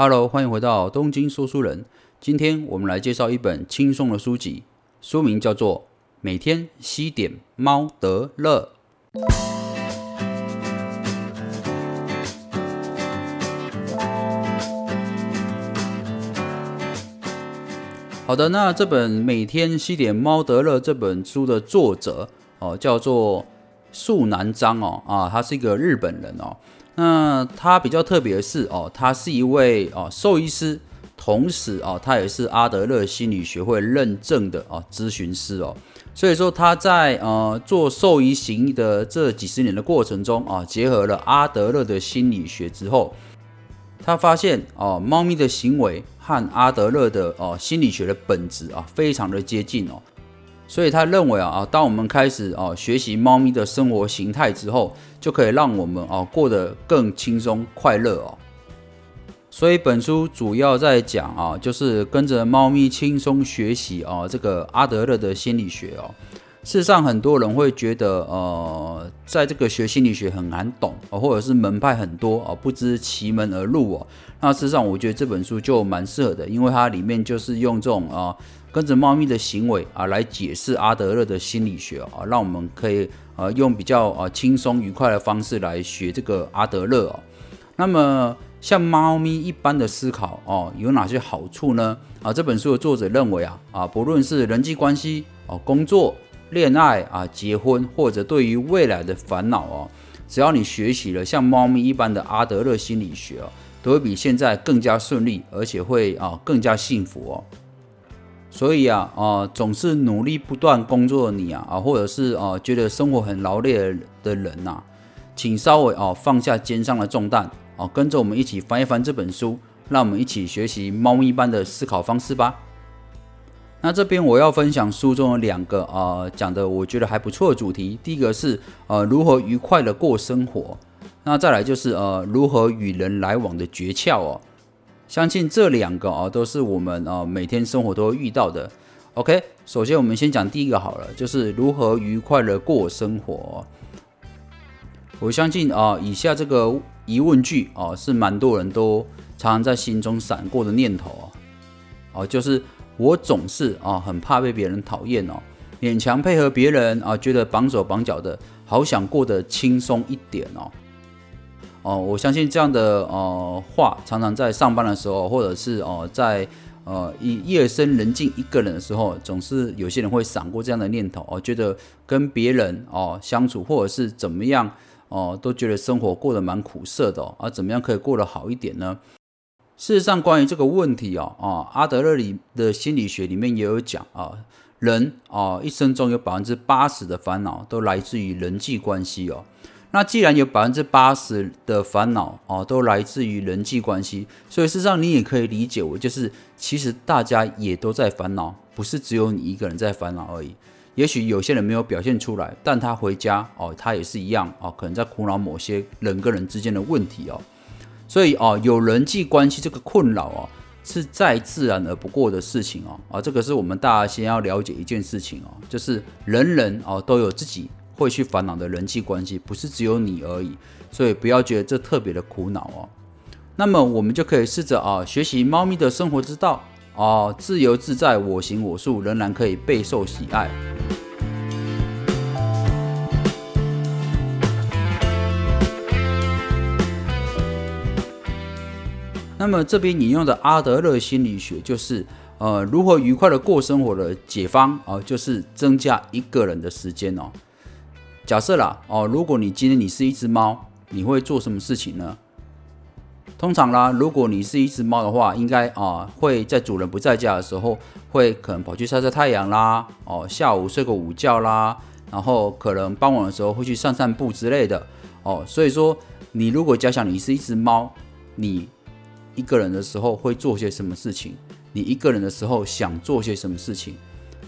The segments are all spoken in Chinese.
Hello，欢迎回到东京说书人。今天我们来介绍一本轻松的书籍，书名叫做《每天吸点猫得乐》。好的，那这本《每天吸点猫得乐》这本书的作者哦，叫做树南章哦，啊，他是一个日本人哦。那他比较特别的是哦，他是一位哦兽医师，同时哦，他也是阿德勒心理学会认证的哦咨询师哦。所以说他在呃做兽医行的这几十年的过程中啊，结合了阿德勒的心理学之后，他发现哦，猫咪的行为。和阿德勒的哦心理学的本质啊，非常的接近哦，所以他认为啊啊，当我们开始啊学习猫咪的生活形态之后，就可以让我们啊过得更轻松快乐哦。所以本书主要在讲啊，就是跟着猫咪轻松学习啊，这个阿德勒的心理学哦。事实上，很多人会觉得，呃，在这个学心理学很难懂啊，或者是门派很多啊，不知其门而入哦。那事实上，我觉得这本书就蛮适合的，因为它里面就是用这种啊，跟着猫咪的行为啊，来解释阿德勒的心理学啊，让我们可以呃用比较啊轻松愉快的方式来学这个阿德勒哦。那么，像猫咪一般的思考哦，有哪些好处呢？啊，这本书的作者认为啊，啊，不论是人际关系哦，工作。恋爱啊，结婚或者对于未来的烦恼哦，只要你学习了像猫咪一般的阿德勒心理学哦，都会比现在更加顺利，而且会啊更加幸福哦。所以啊啊，总是努力不断工作的你啊啊，或者是啊觉得生活很劳累的人呐，请稍微哦放下肩上的重担哦，跟着我们一起翻一翻这本书，让我们一起学习猫咪般的思考方式吧。那这边我要分享书中的两个啊讲的我觉得还不错的主题，第一个是呃如何愉快的过生活，那再来就是呃如何与人来往的诀窍哦。相信这两个啊都是我们啊每天生活都会遇到的。OK，首先我们先讲第一个好了，就是如何愉快的过生活。我相信啊以下这个疑问句啊是蛮多人都常常在心中闪过的念头哦，哦就是。我总是啊很怕被别人讨厌哦，勉强配合别人啊，觉得绑手绑脚的，好想过得轻松一点哦。哦，我相信这样的呃话，常常在上班的时候，或者是哦在呃夜夜深人静一个人的时候，总是有些人会闪过这样的念头哦，觉得跟别人哦相处，或者是怎么样哦，都觉得生活过得蛮苦涩的哦，而怎么样可以过得好一点呢？事实上，关于这个问题哦，啊，阿德勒里的心理学里面也有讲啊，人啊一生中有百分之八十的烦恼都来自于人际关系哦。那既然有百分之八十的烦恼哦都来自于人际关系，所以事实上你也可以理解为，就是其实大家也都在烦恼，不是只有你一个人在烦恼而已。也许有些人没有表现出来，但他回家哦，他也是一样哦，可能在苦恼某些人跟人之间的问题哦。所以哦，有人际关系这个困扰哦，是再自然而不过的事情哦。啊，这个是我们大家先要了解一件事情哦，就是人人哦都有自己会去烦恼的人际关系，不是只有你而已。所以不要觉得这特别的苦恼哦。那么我们就可以试着啊，学习猫咪的生活之道哦，自由自在，我行我素，仍然可以备受喜爱。那么这边引用的阿德勒心理学就是，呃，如何愉快的过生活的解方啊，就是增加一个人的时间哦。假设啦，哦，如果你今天你是一只猫，你会做什么事情呢？通常啦，如果你是一只猫的话，应该啊会在主人不在家的时候，会可能跑去晒晒太阳啦，哦，下午睡个午觉啦，然后可能傍晚的时候会去散散步之类的哦。所以说，你如果假想你是一只猫，你一个人的时候会做些什么事情？你一个人的时候想做些什么事情？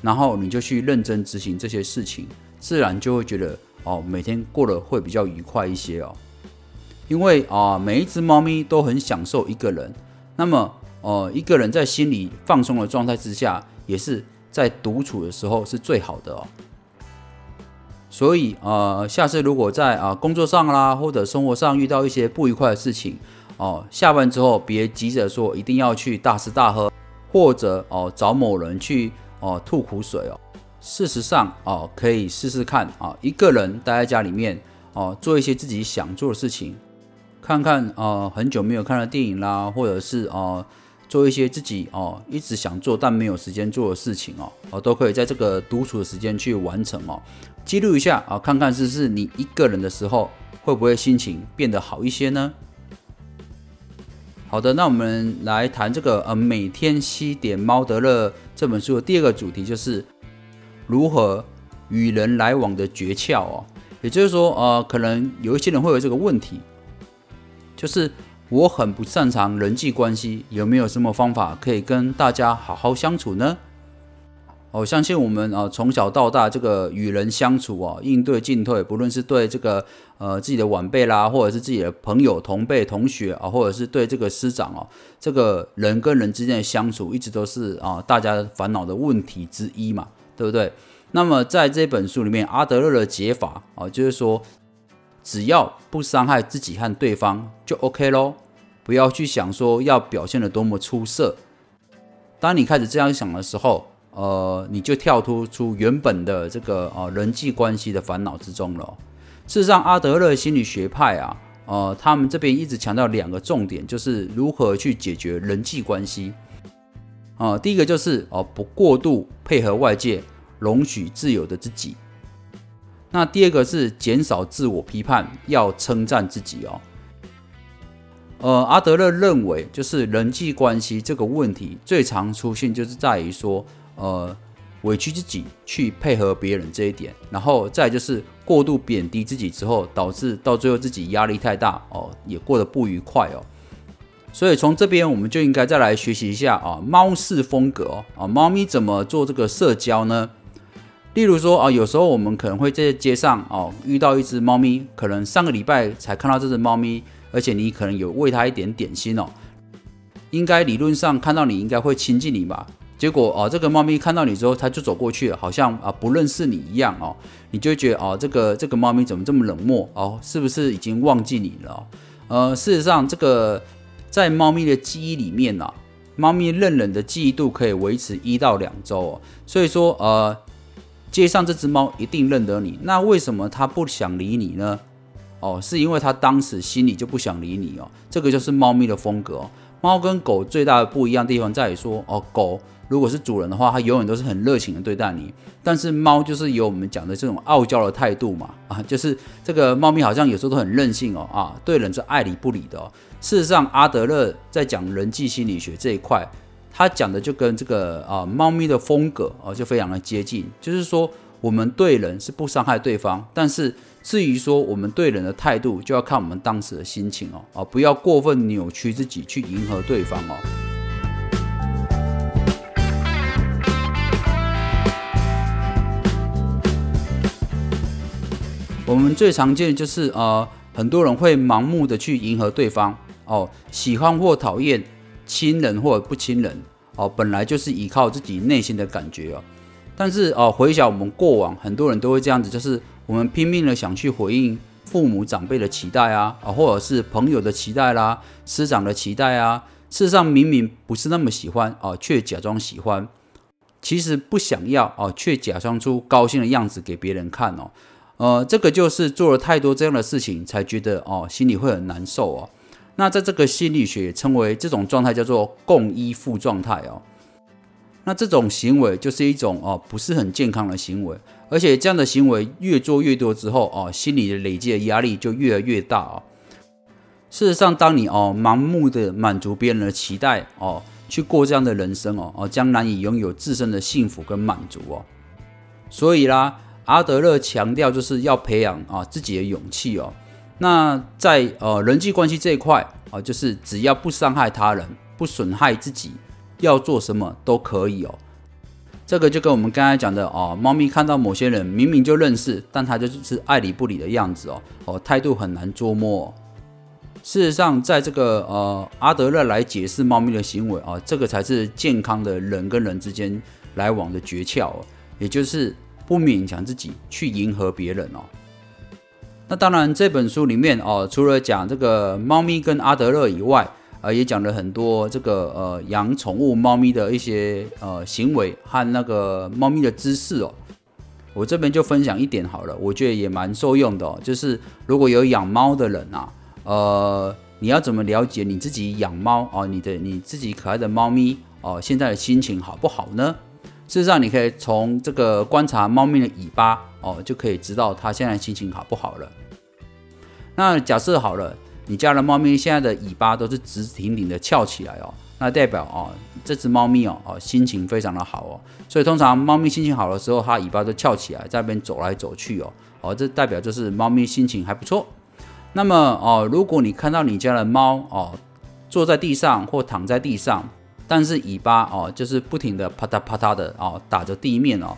然后你就去认真执行这些事情，自然就会觉得哦，每天过得会比较愉快一些哦。因为啊，每一只猫咪都很享受一个人。那么，呃，一个人在心里放松的状态之下，也是在独处的时候是最好的哦。所以，呃，下次如果在啊工作上啦或者生活上遇到一些不愉快的事情，哦，下班之后别急着说一定要去大吃大喝，或者哦找某人去哦吐苦水哦。事实上哦，可以试试看啊，一个人待在家里面哦，做一些自己想做的事情，看看呃很久没有看的电影啦，或者是哦做一些自己哦一直想做但没有时间做的事情哦，哦都可以在这个独处的时间去完成哦，记录一下啊，看看是不是你一个人的时候会不会心情变得好一些呢？好的，那我们来谈这个呃每天吸点猫德勒这本书的第二个主题就是。如何与人来往的诀窍哦，也就是说，呃，可能有一些人会有这个问题，就是我很不擅长人际关系，有没有什么方法可以跟大家好好相处呢？我相信我们啊，从小到大这个与人相处啊，应对进退，不论是对这个呃自己的晚辈啦，或者是自己的朋友、同辈、同学啊，或者是对这个师长哦，这个人跟人之间的相处，一直都是啊大家烦恼的问题之一嘛。对不对？那么在这本书里面，阿德勒的解法啊，就是说，只要不伤害自己和对方就 OK 咯，不要去想说要表现的多么出色。当你开始这样想的时候，呃，你就跳脱出原本的这个呃人际关系的烦恼之中了。事实上，阿德勒心理学派啊，呃，他们这边一直强调两个重点，就是如何去解决人际关系。啊，第一个就是哦，不过度配合外界，容许自由的自己。那第二个是减少自我批判，要称赞自己哦。呃，阿德勒认为，就是人际关系这个问题最常出现，就是在于说，呃，委屈自己去配合别人这一点，然后再就是过度贬低自己之后，导致到最后自己压力太大哦，也过得不愉快哦。所以从这边我们就应该再来学习一下啊，猫式风格哦啊，猫咪怎么做这个社交呢？例如说啊，有时候我们可能会在街上哦遇到一只猫咪，可能上个礼拜才看到这只猫咪，而且你可能有喂它一点点心哦，应该理论上看到你应该会亲近你吧？结果哦，这个猫咪看到你之后，它就走过去了，好像啊不认识你一样哦，你就觉得哦，这个这个猫咪怎么这么冷漠哦？是不是已经忘记你了？呃，事实上这个。在猫咪的记忆里面呢，猫咪认人的记忆度可以维持一到两周哦。所以说，呃，街上这只猫一定认得你。那为什么它不想理你呢？哦，是因为它当时心里就不想理你哦。这个就是猫咪的风格。猫跟狗最大的不一样地方在于说，哦，狗如果是主人的话，它永远都是很热情的对待你。但是猫就是有我们讲的这种傲娇的态度嘛，啊，就是这个猫咪好像有时候都很任性哦，啊，对人是爱理不理的哦。事实上，阿德勒在讲人际心理学这一块，他讲的就跟这个啊猫咪的风格啊就非常的接近，就是说我们对人是不伤害对方，但是至于说我们对人的态度，就要看我们当时的心情哦，啊不要过分扭曲自己去迎合对方哦。我们最常见的就是呃很多人会盲目的去迎合对方。哦，喜欢或讨厌亲人或不亲人，哦，本来就是依靠自己内心的感觉哦。但是哦，回想我们过往，很多人都会这样子，就是我们拼命的想去回应父母长辈的期待啊，啊，或者是朋友的期待啦，师长的期待啊。事实上，明明不是那么喜欢哦，却假装喜欢；其实不想要哦，却假装出高兴的样子给别人看哦。呃，这个就是做了太多这样的事情，才觉得哦，心里会很难受哦。那在这个心理学称为这种状态叫做共依附状态哦。那这种行为就是一种哦不是很健康的行为，而且这样的行为越做越多之后哦，心理的累积的压力就越来越大哦。事实上，当你哦盲目的满足别人的期待哦，去过这样的人生哦哦，将难以拥有自身的幸福跟满足哦。所以啦，阿德勒强调就是要培养啊自己的勇气哦。那在呃人际关系这一块啊，就是只要不伤害他人、不损害自己，要做什么都可以哦。这个就跟我们刚才讲的哦，猫咪看到某些人明明就认识，但它就是爱理不理的样子哦，哦态度很难捉摸。事实上，在这个呃阿德勒来解释猫咪的行为啊，这个才是健康的人跟人之间来往的诀窍，也就是不勉强自己去迎合别人哦。那当然，这本书里面哦，除了讲这个猫咪跟阿德勒以外，呃，也讲了很多这个呃养宠物猫咪的一些呃行为和那个猫咪的知识哦。我这边就分享一点好了，我觉得也蛮受用的哦。就是如果有养猫的人啊，呃，你要怎么了解你自己养猫哦，你的你自己可爱的猫咪哦，现在的心情好不好呢？事实上，你可以从这个观察猫咪的尾巴哦，就可以知道它现在心情好不好了。那假设好了，你家的猫咪现在的尾巴都是直挺挺的翘起来哦，那代表哦，这只猫咪哦哦心情非常的好哦。所以通常猫咪心情好的时候，它尾巴都翘起来，在那边走来走去哦哦，这代表就是猫咪心情还不错。那么哦，如果你看到你家的猫哦坐在地上或躺在地上，但是尾巴哦，就是不停的啪嗒啪嗒的哦打着地面哦，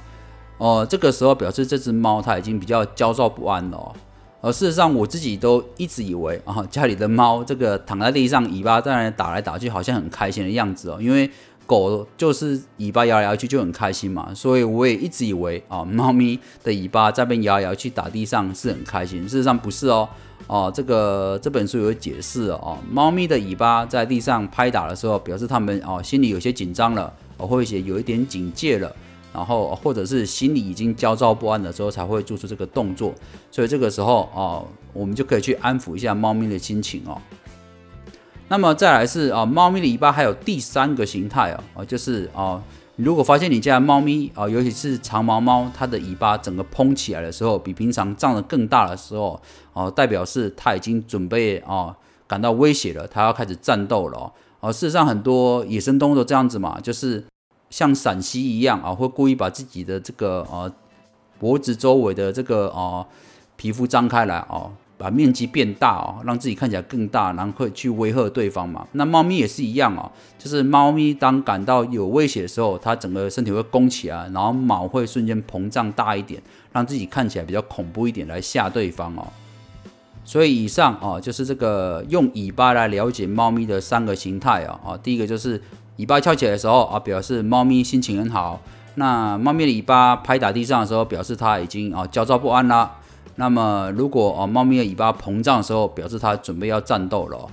哦，这个时候表示这只猫它已经比较焦躁不安了。哦而事实上，我自己都一直以为啊，家里的猫这个躺在地上，尾巴在那打来打去，好像很开心的样子哦。因为狗就是尾巴摇来摇去就很开心嘛，所以我也一直以为啊，猫咪的尾巴在被摇来摇去打地上是很开心。事实上不是哦。哦，这个这本书有解释哦，猫咪的尾巴在地上拍打的时候，表示它们哦心里有些紧张了，哦或者有一点警戒了，然后或者是心里已经焦躁不安的时候，才会做出这个动作。所以这个时候哦，我们就可以去安抚一下猫咪的心情哦。那么再来是啊，猫咪的尾巴还有第三个形态哦，就是哦。如果发现你家猫咪啊，尤其是长毛猫，它的尾巴整个蓬起来的时候，比平常胀得更大的时候，哦，代表是它已经准备哦感到威胁了，它要开始战斗了哦。哦，事实上很多野生动物都这样子嘛，就是像陕西一样啊，会故意把自己的这个呃脖子周围的这个啊皮肤张开来哦。把面积变大哦，让自己看起来更大，然后会去威吓对方嘛。那猫咪也是一样哦，就是猫咪当感到有威胁的时候，它整个身体会弓起来，然后毛会瞬间膨胀大一点，让自己看起来比较恐怖一点，来吓对方哦。所以以上哦，就是这个用尾巴来了解猫咪的三个形态哦。啊，第一个就是尾巴翘起来的时候啊，表示猫咪心情很好。那猫咪的尾巴拍打地上的时候，表示它已经啊焦躁不安啦。那么，如果啊，猫咪的尾巴膨胀的时候，表示它准备要战斗了。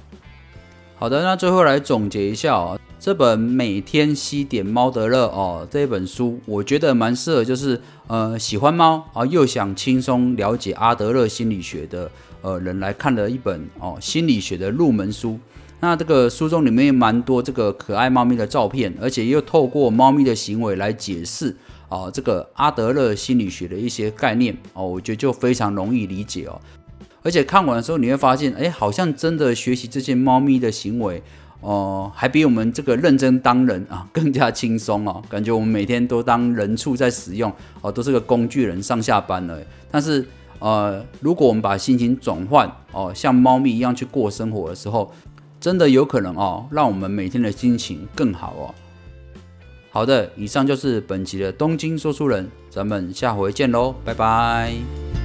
好的，那最后来总结一下哦，这本每天吸点猫德勒哦这本书，我觉得蛮适合，就是呃喜欢猫啊又想轻松了解阿德勒心理学的呃人来看的一本哦心理学的入门书。那这个书中里面蛮多这个可爱猫咪的照片，而且又透过猫咪的行为来解释。哦，这个阿德勒心理学的一些概念哦，我觉得就非常容易理解哦。而且看完的时候，你会发现，哎，好像真的学习这些猫咪的行为哦，还比我们这个认真当人啊更加轻松哦。感觉我们每天都当人畜在使用哦，都是个工具人上下班了。但是呃，如果我们把心情转换哦，像猫咪一样去过生活的时候，真的有可能哦，让我们每天的心情更好哦。好的，以上就是本期的东京说书人，咱们下回见喽，拜拜。